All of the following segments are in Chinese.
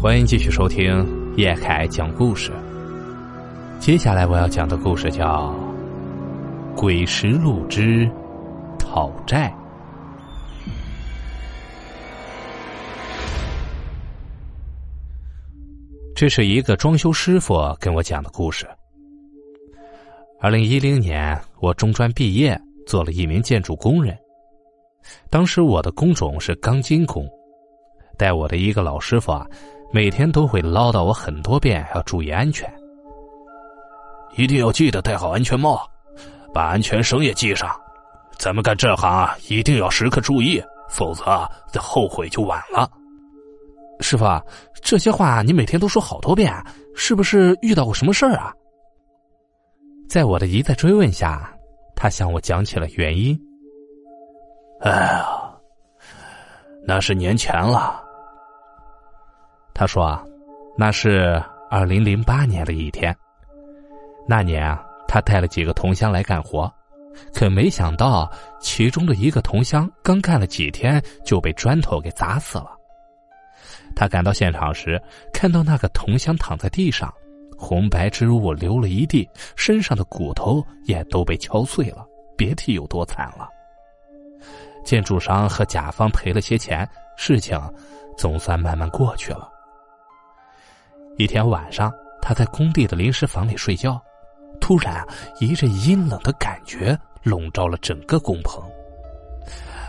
欢迎继续收听叶凯讲故事。接下来我要讲的故事叫《鬼石路之讨债》。这是一个装修师傅跟我讲的故事。二零一零年，我中专毕业，做了一名建筑工人。当时我的工种是钢筋工，带我的一个老师傅啊，每天都会唠叨我很多遍，要注意安全，一定要记得戴好安全帽，把安全绳也系上。咱们干这行啊，一定要时刻注意，否则这后悔就晚了。师傅，这些话你每天都说好多遍，是不是遇到过什么事儿啊？在我的一再追问下，他向我讲起了原因。哎呀，那是年前了。他说，啊那是二零零八年的一天。那年啊，他带了几个同乡来干活，可没想到其中的一个同乡刚干了几天就被砖头给砸死了。他赶到现场时，看到那个同乡躺在地上，红白之物流了一地，身上的骨头也都被敲碎了，别提有多惨了。建筑商和甲方赔了些钱，事情总算慢慢过去了。一天晚上，他在工地的临时房里睡觉，突然一阵阴冷的感觉笼罩了整个工棚。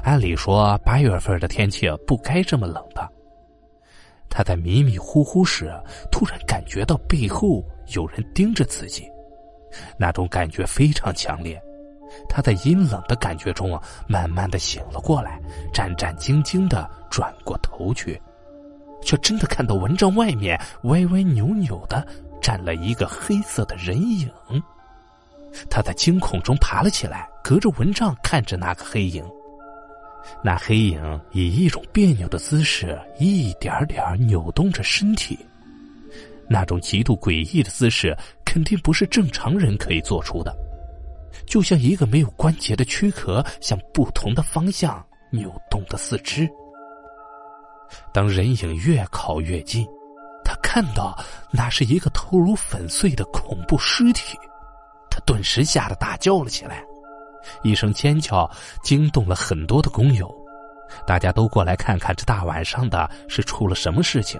按理说，八月份的天气不该这么冷的。他在迷迷糊糊时，突然感觉到背后有人盯着自己，那种感觉非常强烈。他在阴冷的感觉中，慢慢的醒了过来，战战兢兢的转过头去，却真的看到蚊帐外面歪歪扭扭的站了一个黑色的人影。他在惊恐中爬了起来，隔着蚊帐看着那个黑影。那黑影以一种别扭的姿势，一点点扭动着身体。那种极度诡异的姿势，肯定不是正常人可以做出的。就像一个没有关节的躯壳，向不同的方向扭动的四肢。当人影越靠越近，他看到那是一个头颅粉碎的恐怖尸体，他顿时吓得大叫了起来。一声尖叫惊动了很多的工友，大家都过来看看这大晚上的是出了什么事情。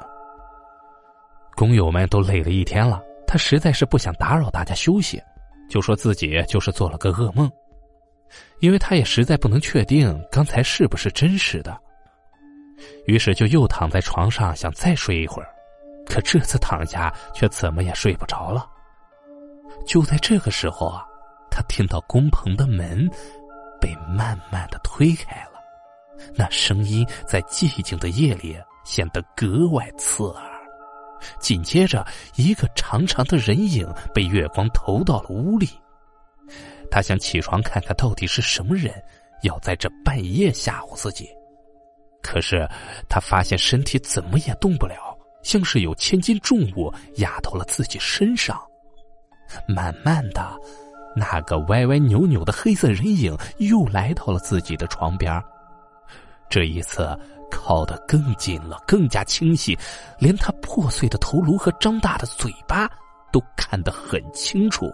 工友们都累了一天了，他实在是不想打扰大家休息，就说自己就是做了个噩梦，因为他也实在不能确定刚才是不是真实的。于是就又躺在床上想再睡一会儿，可这次躺下却怎么也睡不着了。就在这个时候啊。他听到工棚的门被慢慢的推开了，那声音在寂静的夜里显得格外刺耳。紧接着，一个长长的人影被月光投到了屋里。他想起床看看到底是什么人要在这半夜吓唬自己，可是他发现身体怎么也动不了，像是有千斤重物压到了自己身上。慢慢的。那个歪歪扭扭的黑色人影又来到了自己的床边，这一次靠得更近了，更加清晰，连他破碎的头颅和张大的嘴巴都看得很清楚。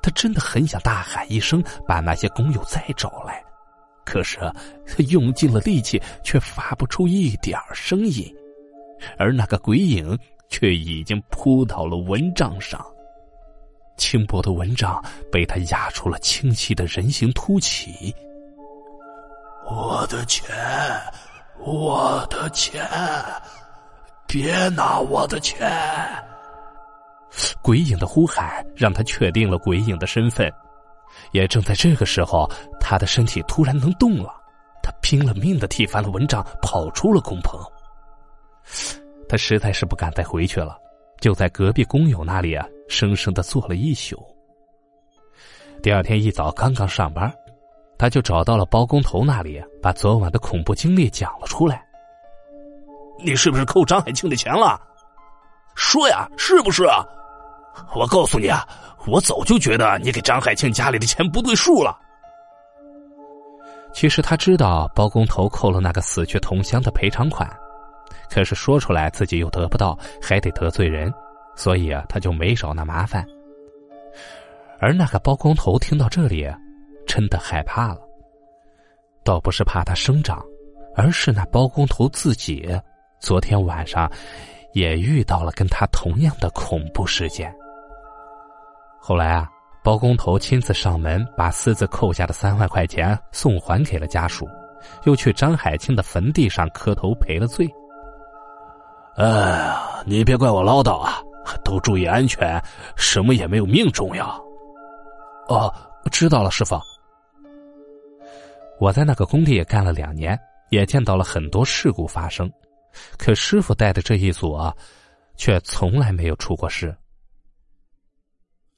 他真的很想大喊一声，把那些工友再找来，可是他用尽了力气，却发不出一点声音，而那个鬼影却已经扑到了蚊帐上。轻薄的蚊帐被他压出了清晰的人形凸起。我的钱，我的钱，别拿我的钱！鬼影的呼喊让他确定了鬼影的身份。也正在这个时候，他的身体突然能动了。他拼了命的踢翻了蚊帐，跑出了工棚。他实在是不敢再回去了，就在隔壁工友那里啊。生生的坐了一宿。第二天一早刚刚上班，他就找到了包工头那里，把昨晚的恐怖经历讲了出来。你是不是扣张海庆的钱了？说呀，是不是？我告诉你啊，我早就觉得你给张海庆家里的钱不对数了。其实他知道包工头扣了那个死去同乡的赔偿款，可是说出来自己又得不到，还得得罪人，所以啊，他就没找那麻烦。而那个包工头听到这里，真的害怕了。倒不是怕他生长，而是那包工头自己昨天晚上也遇到了跟他同样的恐怖事件。后来啊，包工头亲自上门，把私自扣下的三万块钱送还给了家属，又去张海清的坟地上磕头赔了罪。哎呀，你别怪我唠叨啊，都注意安全，什么也没有命重要。哦，知道了，师傅。我在那个工地也干了两年，也见到了很多事故发生，可师傅带的这一组啊，却从来没有出过事。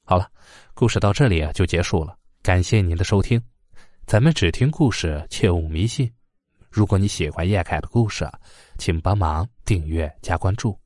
好了，故事到这里啊就结束了，感谢您的收听。咱们只听故事，切勿迷信。如果你喜欢叶凯的故事，请帮忙订阅加关注。